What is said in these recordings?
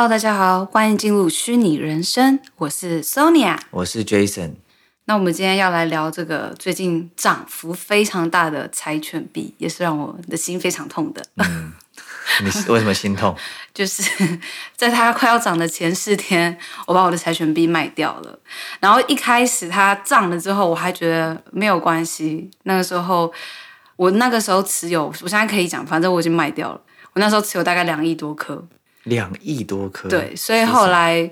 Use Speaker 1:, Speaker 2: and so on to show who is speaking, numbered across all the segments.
Speaker 1: Hello，大家好，欢迎进入虚拟人生，我是 Sonia，
Speaker 2: 我是 Jason。
Speaker 1: 那我们今天要来聊这个最近涨幅非常大的柴犬币，也是让我的心非常痛的。
Speaker 2: 嗯，你为什么心痛？
Speaker 1: 就是在它快要涨的前四天，我把我的柴犬币卖掉了。然后一开始它涨了之后，我还觉得没有关系。那个时候，我那个时候持有，我现在可以讲，反正我已经卖掉了。我那时候持有大概两亿多颗。
Speaker 2: 两亿多颗，
Speaker 1: 对，所以后来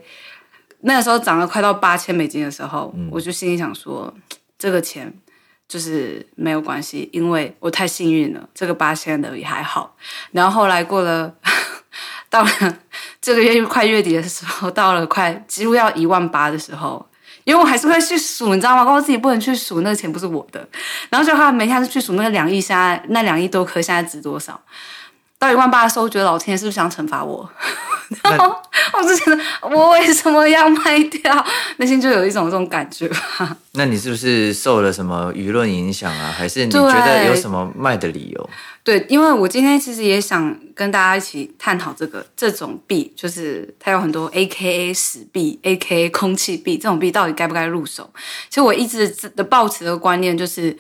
Speaker 1: 那个时候涨了快到八千美金的时候，嗯、我就心里想说，这个钱就是没有关系，因为我太幸运了，这个八千的也还好。然后后来过了，到了 这个月快月底的时候，到了快几乎要一万八的时候，因为我还是会去数，你知道吗？告诉自己不能去数那个钱不是我的，然后就他每天去数那个两亿，现在那两亿多颗现在值多少？到一万八的时候，我觉得老天爷是不是想惩罚我？然后我就觉得我为什么要卖掉？内心就有一种这种感觉。
Speaker 2: 那你是不是受了什么舆论影响啊？还是你觉得有什么卖的理由？
Speaker 1: 对，因为我今天其实也想跟大家一起探讨这个这种币，就是它有很多 AKA 死币、AKA 空气币，这种币到底该不该入手？其实我一直的抱持的观念就是。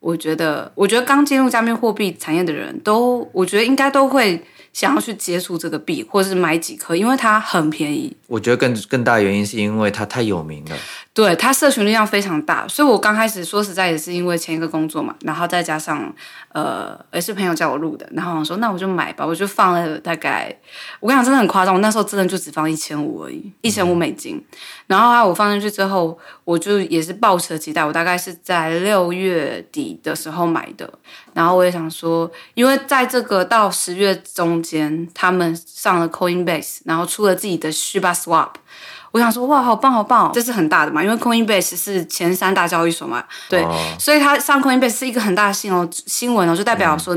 Speaker 1: 我觉得，我觉得刚进入加密货币产业的人都，我觉得应该都会想要去接触这个币，或者是买几颗，因为它很便宜。
Speaker 2: 我觉得更更大的原因是因为它太有名了。
Speaker 1: 对，它社群力量非常大，所以我刚开始说实在也是因为前一个工作嘛，然后再加上呃也是朋友叫我录的，然后我说那我就买吧，我就放了大概，我跟你讲真的很夸张，我那时候真的就只放一千五而已，一千五美金，嗯、然后啊我放进去之后，我就也是抱持期待，我大概是在六月底的时候买的，然后我也想说，因为在这个到十月中间，他们上了 Coinbase，然后出了自己的 Shiba Swap。我想说哇，好棒好棒，这是很大的嘛，因为 Coinbase 是前三大交易所嘛，对，哦、所以它上 Coinbase 是一个很大的新哦新闻哦，就代表说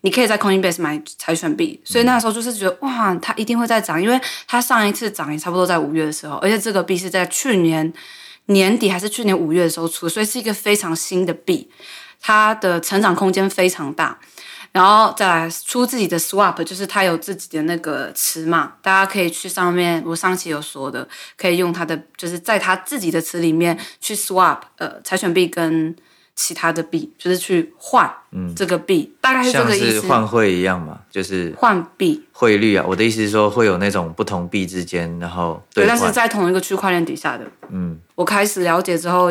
Speaker 1: 你可以在 Coinbase 买柴犬币，所以那时候就是觉得哇，它一定会再涨，因为它上一次涨也差不多在五月的时候，而且这个币是在去年年底还是去年五月的时候出，所以是一个非常新的币，它的成长空间非常大。然后再来出自己的 swap，就是它有自己的那个词嘛，大家可以去上面，我上期有说的，可以用它的，就是在它自己的词里面去 swap，呃，柴犬币跟其他的币，就是去换，嗯，这个币，大概是这个意思。
Speaker 2: 像是换汇一样嘛，就是
Speaker 1: 换币
Speaker 2: 汇率啊。我的意思是说，会有那种不同币之间，然后
Speaker 1: 对，但是在同一个区块链底下的。嗯，我开始了解之后，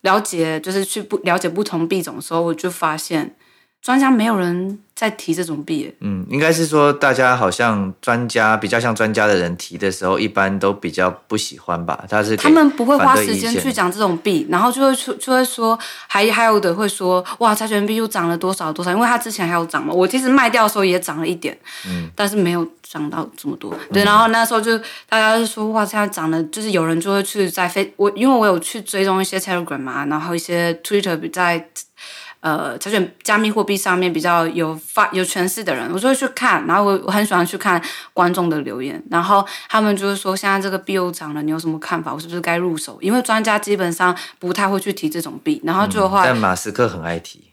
Speaker 1: 了解就是去不了解不同币种的时候，我就发现。专家没有人在提这种币，
Speaker 2: 嗯，应该是说大家好像专家比较像专家的人提的时候，一般都比较不喜欢吧？他是他
Speaker 1: 们不会花时间去讲这种币，然后就会说就会说，还还有的会说，哇，柴犬币又涨了多少多少，因为它之前还有涨嘛。我其实卖掉的时候也涨了一点，嗯，但是没有涨到这么多。对，然后那时候就大家就说，哇，现在涨了，就是有人就会去在飞我，因为我有去追踪一些 Telegram 嘛，然后一些 Twitter 在。呃，挑选加密货币上面比较有发有权势的人，我就会去看，然后我我很喜欢去看观众的留言，然后他们就是说，现在这个币又涨了，你有什么看法？我是不是该入手？因为专家基本上不太会去提这种币，然后就的话，
Speaker 2: 但马斯克很爱提。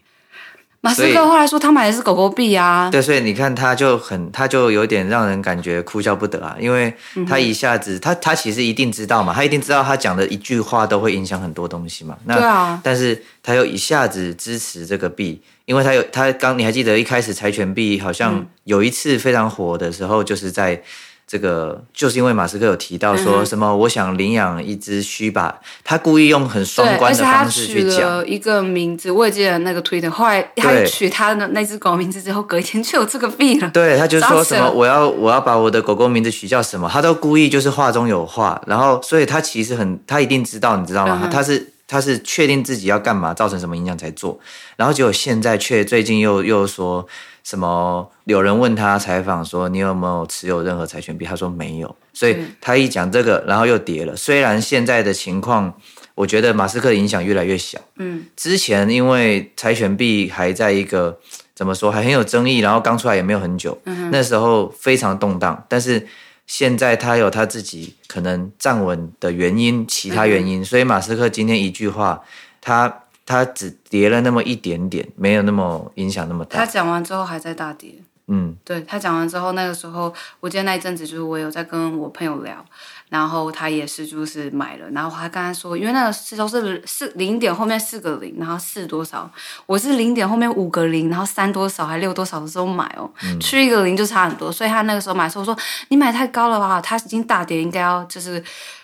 Speaker 1: 马斯克后来说他买的是狗狗币啊，
Speaker 2: 对，所以你看他就很，他就有点让人感觉哭笑不得啊，因为他一下子，他他其实一定知道嘛，他一定知道他讲的一句话都会影响很多东西嘛，那对啊，但是他又一下子支持这个币，因为他有他刚你还记得一开始柴犬币好像有一次非常火的时候，就是在。这个就是因为马斯克有提到说什么，我想领养一只须把，他故意用很双关的方式去讲。
Speaker 1: 一个名字，我也记得那个推特，后来他取他的那只狗名字之后，隔一天就有这个病了。
Speaker 2: 对，他就说什么我要我要把我的狗狗名字取叫什么，他都故意就是话中有话，然后所以他其实很他一定知道，你知道吗？嗯、他是他是确定自己要干嘛，造成什么影响才做，然后结果现在却最近又又说。什么？有人问他采访说：“你有没有持有任何财权币？”他说没有。所以他一讲这个，然后又跌了。虽然现在的情况，我觉得马斯克的影响越来越小。嗯，之前因为财权币还在一个怎么说，还很有争议，然后刚出来也没有很久，那时候非常动荡。但是现在他有他自己可能站稳的原因，其他原因。所以马斯克今天一句话，他。他只跌了那么一点点，没有那么影响那么大。
Speaker 1: 他讲完之后还在大跌。
Speaker 2: 嗯，
Speaker 1: 对，他讲完之后，那个时候我记得那一阵子就是我有在跟我朋友聊。然后他也是，就是买了。然后他刚才说，因为那个时候是四零点后面四个零，然后四多少？我是零点后面五个零，然后三多少还六多少的时候买哦，去、嗯、一个零就差很多。所以他那个时候买的时候说，你买太高了吧？他已经大跌，应该要就是。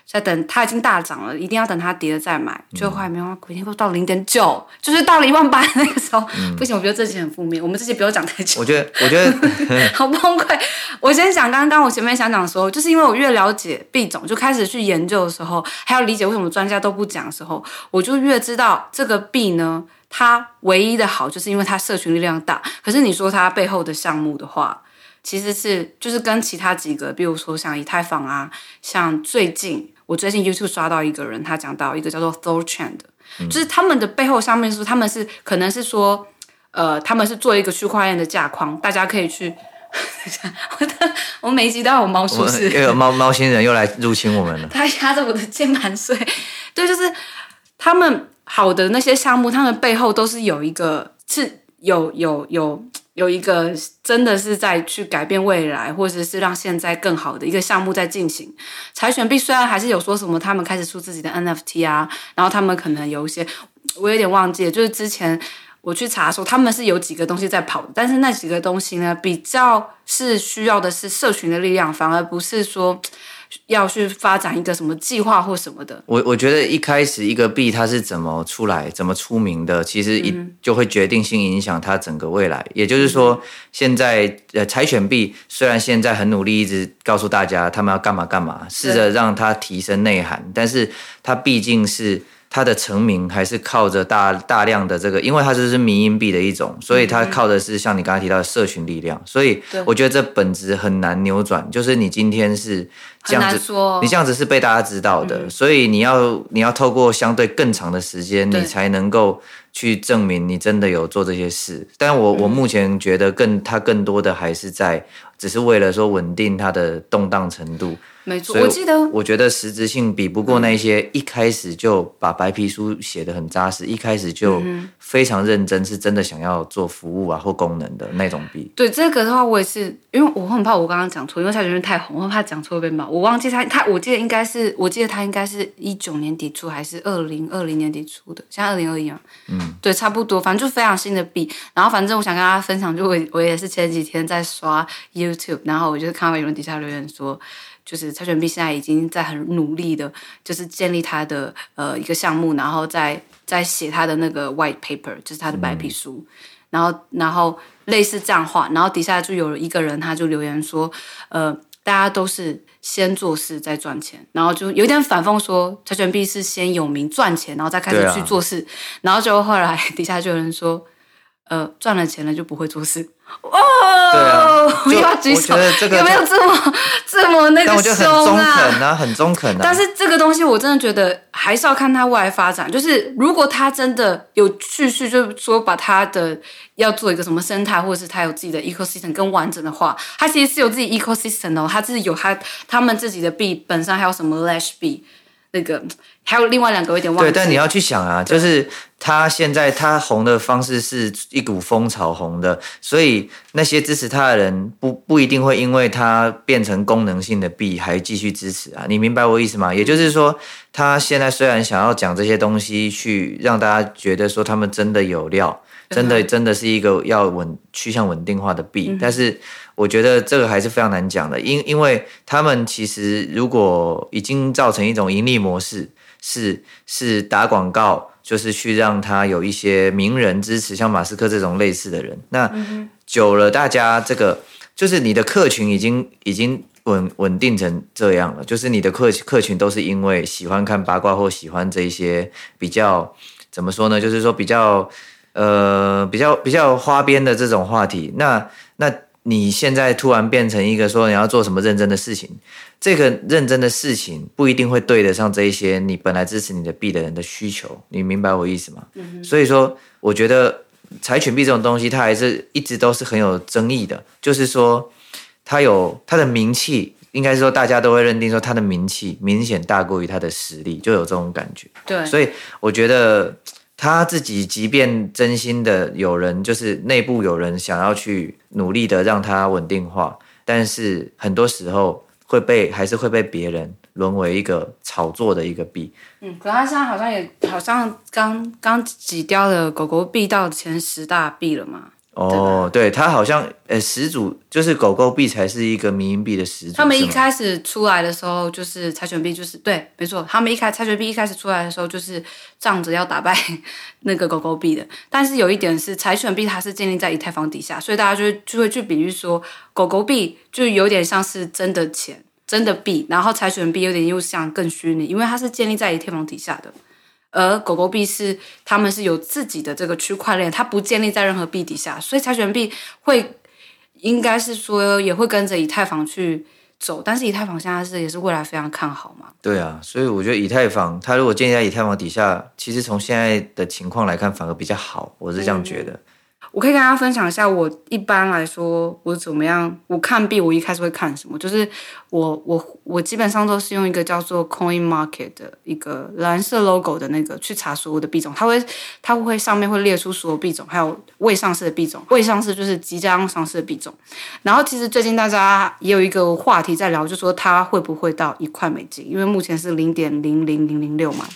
Speaker 1: 在等它已经大涨了，一定要等它跌了再买。最后还没有，隔天又到零点九，就是到了一万八那个时候，嗯、不行，我觉得这期很负面。我们这期不要讲太久。
Speaker 2: 我觉得，我觉得
Speaker 1: 好崩溃。我先讲刚刚我前面想讲的时候，就是因为我越了解币种，就开始去研究的时候，还要理解为什么专家都不讲的时候，我就越知道这个币呢，它唯一的好就是因为它社群力量大。可是你说它背后的项目的话，其实是就是跟其他几个，比如说像以太坊啊，像最近。我最近 YouTube 刷到一个人，他讲到一个叫做 Thorchain 的，嗯、就是他们的背后上面是他们是可能是说，呃，他们是做一个区块链的架框，大家可以去。我的，我每一集都有猫出事，
Speaker 2: 又有猫猫星人又来入侵我们了。
Speaker 1: 他压着我的键盘睡，对，就是他们好的那些项目，他们背后都是有一个是有有有。有一个真的是在去改变未来，或者是让现在更好的一个项目在进行。柴犬币虽然还是有说什么，他们开始出自己的 NFT 啊，然后他们可能有一些，我有点忘记了，就是之前我去查的时候，他们是有几个东西在跑，但是那几个东西呢，比较是需要的是社群的力量，反而不是说。要去发展一个什么计划或什么的，
Speaker 2: 我我觉得一开始一个币它是怎么出来、怎么出名的，其实一就会决定性影响它整个未来。也就是说，现在呃柴犬币虽然现在很努力，一直告诉大家他们要干嘛干嘛，试着让它提升内涵，但是它毕竟是。它的成名还是靠着大大量的这个，因为它这是迷因币的一种，所以它靠的是像你刚才提到的社群力量。所以我觉得这本质很难扭转，就是你今天是这样子，你这样子是被大家知道的，所以你要你要透过相对更长的时间，你才能够去证明你真的有做这些事。但我我目前觉得更它更多的还是在，只是为了说稳定它的动荡程度。
Speaker 1: 没错，我记得，
Speaker 2: 我觉得实质性比不过那些一开始就把白皮书写的很扎实，一开始就非常认真，是真的想要做服务啊或功能的那种币。
Speaker 1: 对这个的话，我也是，因为我很怕我刚刚讲错，因为他觉得太红，我很怕讲错会被骂。我忘记他，他我记得应该是，我记得他应该是一九年底出还是二零二零年底出的，现在二零二一啊，嗯，对，差不多，反正就非常新的币。然后反正我想跟大家分享，就我我也是前几天在刷 YouTube，然后我就是看到有人底下留言说。就是柴犬币现在已经在很努力的，就是建立他的呃一个项目，然后在在写他的那个 white paper，就是他的白皮书，嗯、然后然后类似这样话，然后底下就有一个人他就留言说，呃，大家都是先做事再赚钱，然后就有点反讽说柴犬币是先有名赚钱，然后再开始去做事，啊、然后就后来 底下就有人说，呃，赚了钱了就不会做事。哦，对啊，我要举手，有没有这么这么那个凶啊？
Speaker 2: 很中肯啊，很中肯啊。
Speaker 1: 但是这个东西我真的觉得还是要看他未来发展。就是如果他真的有继续，就是说把他的要做一个什么生态，或者是他有自己的 ecosystem 更完整的话，他其实是有自己 ecosystem 哦，他自己有他他们自己的币本身还有什么 Lash 币。那个还有另外两个有点忘记。对，
Speaker 2: 但你要去想啊，就是他现在他红的方式是一股风潮红的，所以那些支持他的人不不一定会因为他变成功能性的币还继续支持啊。你明白我意思吗？也就是说，他现在虽然想要讲这些东西，去让大家觉得说他们真的有料，真的真的是一个要稳趋向稳定化的币，嗯、但是。我觉得这个还是非常难讲的，因因为他们其实如果已经造成一种盈利模式，是是打广告，就是去让他有一些名人支持，像马斯克这种类似的人。那久了，大家这个就是你的客群已经已经稳稳定成这样了，就是你的客客群都是因为喜欢看八卦或喜欢这一些比较怎么说呢？就是说比较呃比较比较花边的这种话题。那那。你现在突然变成一个说你要做什么认真的事情，这个认真的事情不一定会对得上这一些你本来支持你的币的人的需求，你明白我意思吗？嗯哼。所以说，我觉得柴犬币这种东西，它还是一直都是很有争议的。就是说，它有它的名气，应该是说大家都会认定说它的名气明显大过于它的实力，就有这种感觉。
Speaker 1: 对。
Speaker 2: 所以我觉得。他自己即便真心的有人，就是内部有人想要去努力的让它稳定化，但是很多时候会被还是会被别人沦为一个炒作的一个币。
Speaker 1: 嗯，可他现在好像也好像刚刚挤掉了狗狗币到前十大币了嘛。
Speaker 2: 哦，对，它好像呃，始祖就是狗狗币才是一个民营币的始祖。
Speaker 1: 他们一开始出来的时候，就是柴犬币，就是对，没错，他们一开柴犬币一开始出来的时候，就是仗着要打败那个狗狗币的。但是有一点是，柴犬币它是建立在以太坊底下，所以大家就会就会去比喻说，狗狗币就有点像是真的钱、真的币，然后柴犬币有点又像更虚拟，因为它是建立在以太坊底下的。而狗狗币是他们是有自己的这个区块链，它不建立在任何币底下，所以柴犬币会应该是说也会跟着以太坊去走，但是以太坊现在是也是未来非常看好嘛？
Speaker 2: 对啊，所以我觉得以太坊它如果建立在以太坊底下，其实从现在的情况来看反而比较好，我是这样觉得。
Speaker 1: 我可以跟大家分享一下，我一般来说我怎么样？我看币，我一开始会看什么？就是我我我基本上都是用一个叫做 Coin Market 的一个蓝色 logo 的那个去查所有的币种，它会它会上面会列出所有币种，还有未上市的币种。未上市就是即将上市的币种。然后其实最近大家也有一个话题在聊，就说它会不会到一块美金？因为目前是零点零零零零六嘛。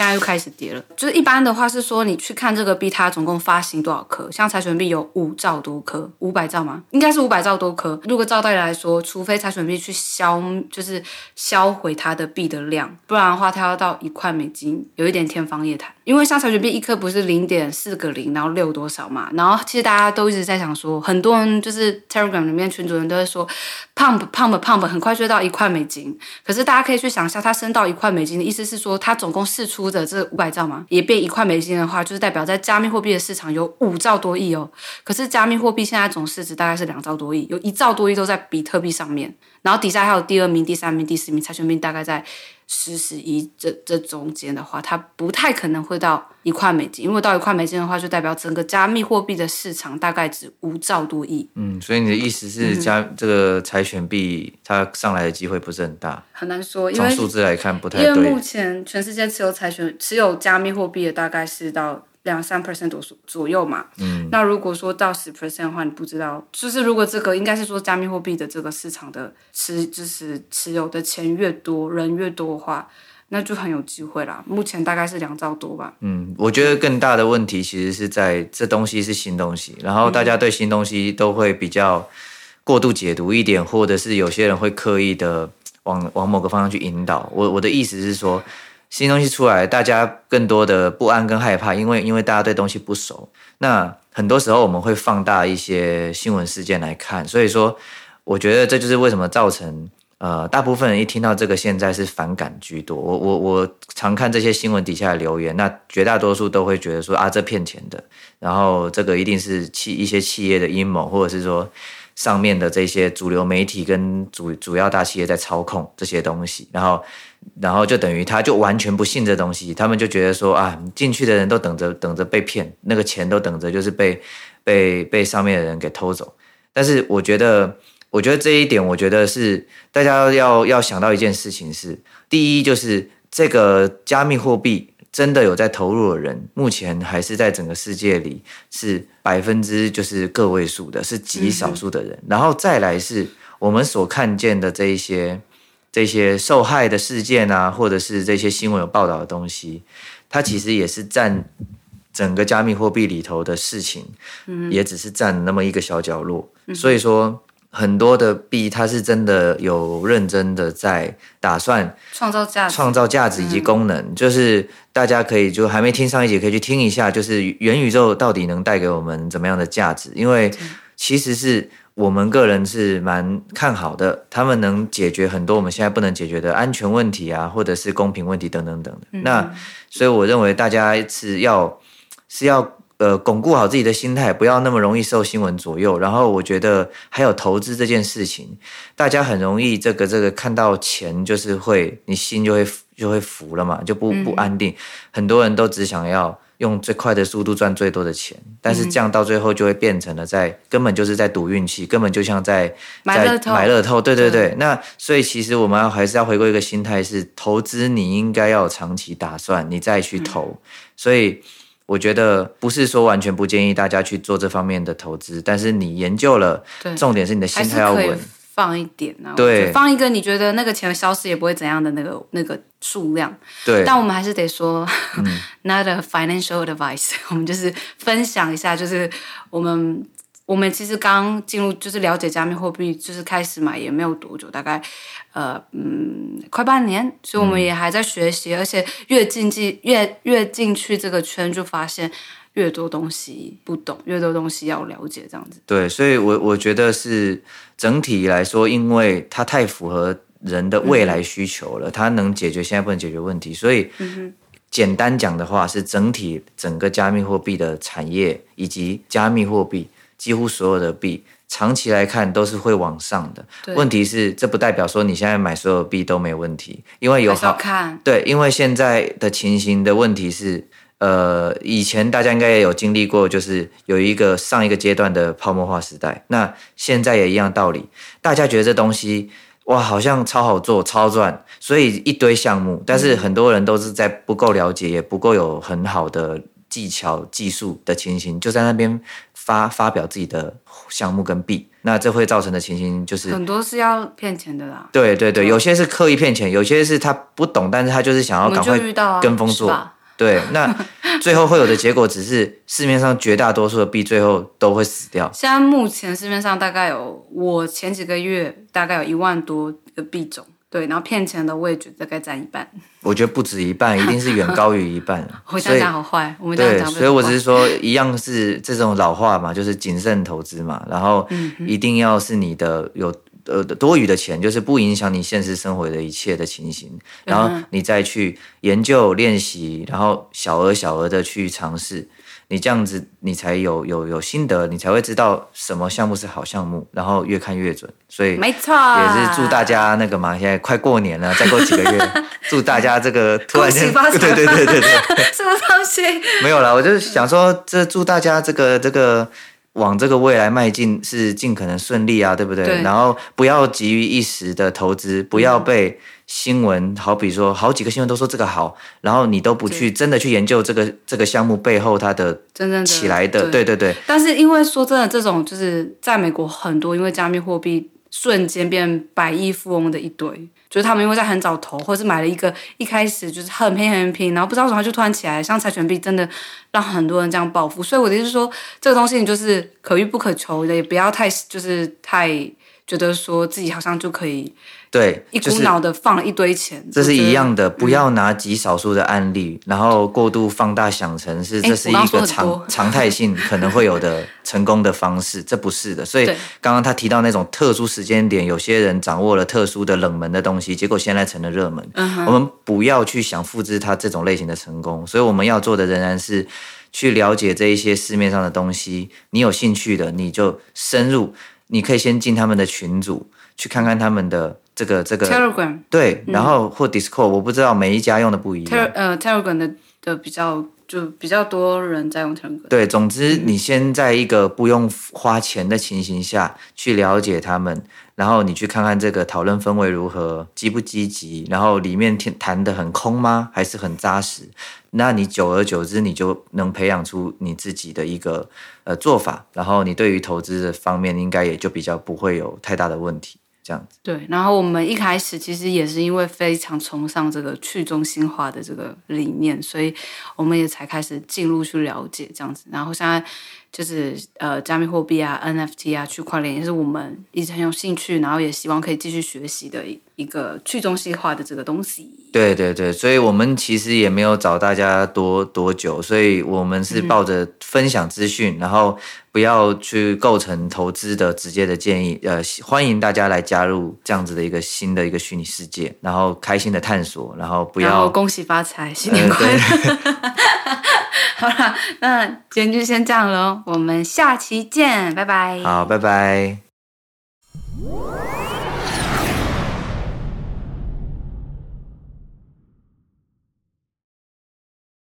Speaker 1: 现在又开始跌了，就是一般的话是说，你去看这个币，它总共发行多少颗？像柴犬币有五兆多颗，五百兆吗？应该是五百兆多颗。如果照道理来说，除非柴犬币去消，就是销毁它的币的量，不然的话，它要到一块美金，有一点天方夜谭。因为像柴犬币一颗不是零点四个零，然后六多少嘛？然后其实大家都一直在想说，很多人就是 Telegram 里面群主人都会说，pump pump pump，很快就到一块美金。可是大家可以去想一下，它升到一块美金的意思是说，它总共释出。或者这五百兆嘛，也变一块美金的话，就是代表在加密货币的市场有五兆多亿哦。可是加密货币现在总市值大概是两兆多亿，有一兆多亿都在比特币上面，然后底下还有第二名、第三名、第四名，柴犬币大概在。十十一这这中间的话，它不太可能会到一块美金，因为到一块美金的话，就代表整个加密货币的市场大概值五兆多亿。
Speaker 2: 嗯，所以你的意思是加，加、嗯、这个柴犬币它上来的机会不是很大？
Speaker 1: 很难说，因为
Speaker 2: 从数字来看不太对。
Speaker 1: 因为目前全世界持有柴犬持有加密货币的大概是到。两三 percent 左左右嘛，嗯，那如果说到十 percent 的话，你不知道，就是如果这个应该是说加密货币的这个市场的持就是持有的钱越多，人越多的话，那就很有机会啦。目前大概是两兆多吧。
Speaker 2: 嗯，我觉得更大的问题其实是在这东西是新东西，然后大家对新东西都会比较过度解读一点，或者是有些人会刻意的往往某个方向去引导。我我的意思是说。新东西出来，大家更多的不安跟害怕，因为因为大家对东西不熟。那很多时候我们会放大一些新闻事件来看，所以说，我觉得这就是为什么造成呃大部分人一听到这个现在是反感居多。我我我常看这些新闻底下的留言，那绝大多数都会觉得说啊，这骗钱的，然后这个一定是企一些企业的阴谋，或者是说上面的这些主流媒体跟主主要大企业在操控这些东西，然后。然后就等于他就完全不信这东西，他们就觉得说啊，进去的人都等着等着被骗，那个钱都等着就是被被被上面的人给偷走。但是我觉得，我觉得这一点，我觉得是大家要要想到一件事情是，第一就是这个加密货币真的有在投入的人，目前还是在整个世界里是百分之就是个位数的，是极少数的人。然后再来是我们所看见的这一些。这些受害的事件啊，或者是这些新闻有报道的东西，它其实也是占整个加密货币里头的事情，嗯，也只是占那么一个小角落。嗯、所以说，很多的币它是真的有认真的在打算
Speaker 1: 创造价值、
Speaker 2: 创造价值以及功能。嗯、就是大家可以就还没听上一节，可以去听一下，就是元宇宙到底能带给我们怎么样的价值？因为其实是。我们个人是蛮看好的，他们能解决很多我们现在不能解决的安全问题啊，或者是公平问题等等等的。嗯、那所以我认为大家是要是要呃巩固好自己的心态，不要那么容易受新闻左右。然后我觉得还有投资这件事情，大家很容易这个这个看到钱就是会你心就会就会浮了嘛，就不不安定。嗯、很多人都只想要。用最快的速度赚最多的钱，但是这样到最后就会变成了在根本就是在赌运气，根本就像在
Speaker 1: 买乐透。
Speaker 2: 买乐透，对对对。对那所以其实我们要还是要回归一个心态，是投资你应该要有长期打算，你再去投。嗯、所以我觉得不是说完全不建议大家去做这方面的投资，但是你研究了，
Speaker 1: 对
Speaker 2: 重点是你的心态要稳。
Speaker 1: 放一点啊，
Speaker 2: 对，
Speaker 1: 放一个你觉得那个钱消失也不会怎样的那个那个数量，
Speaker 2: 对。
Speaker 1: 但我们还是得说、嗯、not a financial advice，我们就是分享一下，就是我们我们其实刚进入就是了解加密货币，就是开始买也没有多久，大概呃嗯快半年，所以我们也还在学习，嗯、而且越进去越越进去这个圈，就发现。越多东西不懂，越多东西要了解，这样子。
Speaker 2: 对，所以我，我我觉得是整体来说，因为它太符合人的未来需求了，嗯、它能解决现在不能解决问题，所以，嗯、简单讲的话，是整体整个加密货币的产业以及加密货币几乎所有的币，长期来看都是会往上的。问题是，这不代表说你现在买所有币都没问题，因为有好
Speaker 1: 看。
Speaker 2: 对，因为现在的情形的问题是。呃，以前大家应该也有经历过，就是有一个上一个阶段的泡沫化时代。那现在也一样道理，大家觉得这东西哇，好像超好做、超赚，所以一堆项目。但是很多人都是在不够了解，也不够有很好的技巧、技术的情形，就在那边发发表自己的项目跟币。那这会造成的情形就是
Speaker 1: 很多是要骗钱的啦。
Speaker 2: 对对对，有些是刻意骗钱，有些是他不懂，但是他就是想要赶快跟风做。对，那最后会有的结果只是市面上绝大多数的币最后都会死掉。
Speaker 1: 现在目前市面上大概有，我前几个月大概有一万多个币种，对，然后骗钱的我也觉得大概占一半。
Speaker 2: 我觉得不止一半，一定是远高于一半。
Speaker 1: 我这样讲好坏，我们这样讲。
Speaker 2: 对，所以我只是说，一样是这种老话嘛，就是谨慎投资嘛，然后一定要是你的有。呃，多余的钱就是不影响你现实生活的一切的情形，然后你再去研究练习，然后小额小额的去尝试，你这样子你才有有有心得，你才会知道什么项目是好项目，然后越看越准。所以没错，也是祝大家那个嘛，现在快过年了，再过几个月，祝大家这个突然间，对对对对对，
Speaker 1: 什么东西？
Speaker 2: 没有了，我就是想说，这祝大家这个这个。往这个未来迈进是尽可能顺利啊，对不对？对，然后不要急于一时的投资，不要被新闻，嗯、好比说好几个新闻都说这个好，然后你都不去真的去研究这个这个项目背后它的真正起来的，对对对。
Speaker 1: 但是因为说真的，这种就是在美国很多因为加密货币瞬间变百亿富翁的一堆。就是他们因为在很早投，或者是买了一个一开始就是很便宜很便宜，然后不知道为什么就突然起来，像柴犬币真的让很多人这样暴富。所以我的意思是说，这个东西你就是可遇不可求的，也不要太就是太。觉得说自己好像就可以
Speaker 2: 对
Speaker 1: 一股脑的放了一堆钱，
Speaker 2: 这是一样的。不要拿极少数的案例，然后过度放大，想成是这是一个常 常态性可能会有的成功的方式，这不是的。所以刚刚他提到那种特殊时间点，有些人掌握了特殊的冷门的东西，结果现在成了热门。我们不要去想复制他这种类型的成功，所以我们要做的仍然是去了解这一些市面上的东西。你有兴趣的，你就深入。你可以先进他们的群组，去看看他们的这个这个
Speaker 1: Telegram，
Speaker 2: 对，然后或 Discord，我不知道每一家用的不一样。
Speaker 1: 呃，Telegram 的的比较就比较多人在用 Telegram。
Speaker 2: 对，总之你先在一个不用花钱的情形下去了解他们，然后你去看看这个讨论氛围如何，积不积极，然后里面谈的很空吗？还是很扎实？那你久而久之，你就能培养出你自己的一个呃做法，然后你对于投资的方面，应该也就比较不会有太大的问题。对，
Speaker 1: 然后我们一开始其实也是因为非常崇尚这个去中心化的这个理念，所以我们也才开始进入去了解这样子。然后现在就是呃，加密货币啊、NFT 啊、区块链也是我们一直很有兴趣，然后也希望可以继续学习的一个去中心化的这个东西。
Speaker 2: 对对对，所以我们其实也没有找大家多多久，所以我们是抱着分享资讯，嗯、然后不要去构成投资的直接的建议。呃，欢迎大家来加入这样子的一个新的一个虚拟世界，然后开心的探索，然后不要
Speaker 1: 恭喜发财，新年快乐。呃 好啦那今天就先这样咯我们下期见拜拜。
Speaker 2: 好拜拜。